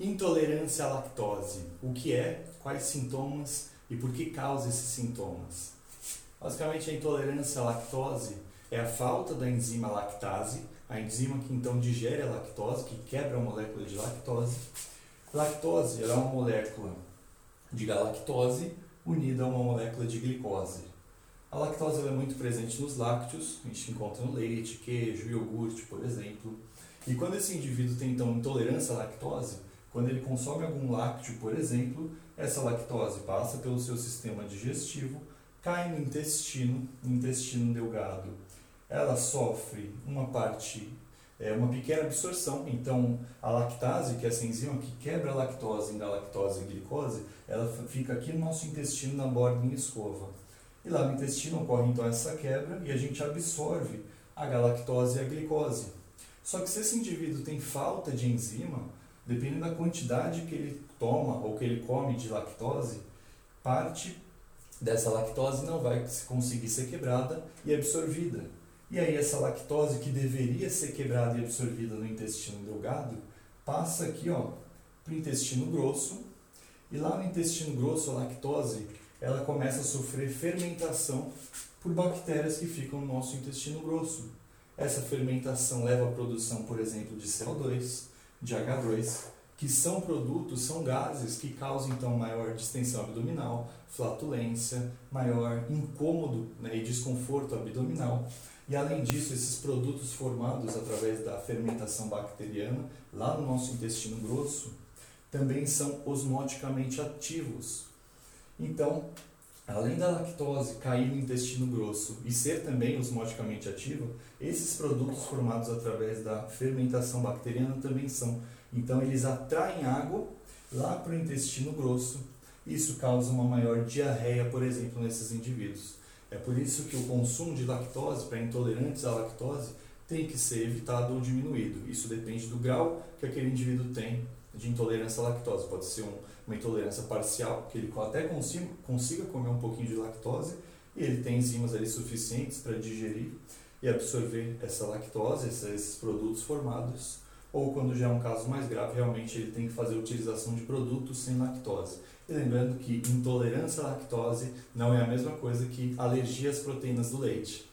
Intolerância à lactose. O que é, quais sintomas e por que causa esses sintomas? Basicamente, a intolerância à lactose é a falta da enzima lactase, a enzima que então digere a lactose, que quebra a molécula de lactose. Lactose é uma molécula de galactose unida a uma molécula de glicose. A lactose é muito presente nos lácteos, a gente encontra no leite, queijo, iogurte, por exemplo. E quando esse indivíduo tem então intolerância à lactose, quando ele consome algum lácteo, por exemplo, essa lactose passa pelo seu sistema digestivo, cai no intestino, no intestino delgado. Ela sofre uma parte, é, uma pequena absorção, então a lactase, que é essa enzima que quebra a lactose em galactose e glicose, ela fica aqui no nosso intestino, na borda em escova. E lá no intestino ocorre então essa quebra e a gente absorve a galactose e a glicose. Só que se esse indivíduo tem falta de enzima, dependendo da quantidade que ele toma ou que ele come de lactose, parte dessa lactose não vai conseguir ser quebrada e absorvida. E aí essa lactose que deveria ser quebrada e absorvida no intestino delgado, passa aqui ó, para o intestino grosso, e lá no intestino grosso a lactose ela começa a sofrer fermentação por bactérias que ficam no nosso intestino grosso. Essa fermentação leva à produção, por exemplo, de CO2, de H2, que são produtos, são gases que causam então maior distensão abdominal, flatulência, maior incômodo né, e desconforto abdominal. E além disso, esses produtos formados através da fermentação bacteriana lá no nosso intestino grosso também são osmoticamente ativos. Então, além da lactose cair no intestino grosso e ser também osmoticamente ativa, esses produtos formados através da fermentação bacteriana também são. Então, eles atraem água lá para o intestino grosso. Isso causa uma maior diarreia, por exemplo, nesses indivíduos. É por isso que o consumo de lactose para intolerantes à lactose tem que ser evitado ou diminuído. Isso depende do grau que aquele indivíduo tem de intolerância à lactose. Pode ser um, uma intolerância parcial, que ele até consiga, consiga comer um pouquinho de lactose e ele tem enzimas ali suficientes para digerir e absorver essa lactose, esses produtos formados, ou quando já é um caso mais grave, realmente ele tem que fazer a utilização de produtos sem lactose. E lembrando que intolerância à lactose não é a mesma coisa que alergia às proteínas do leite.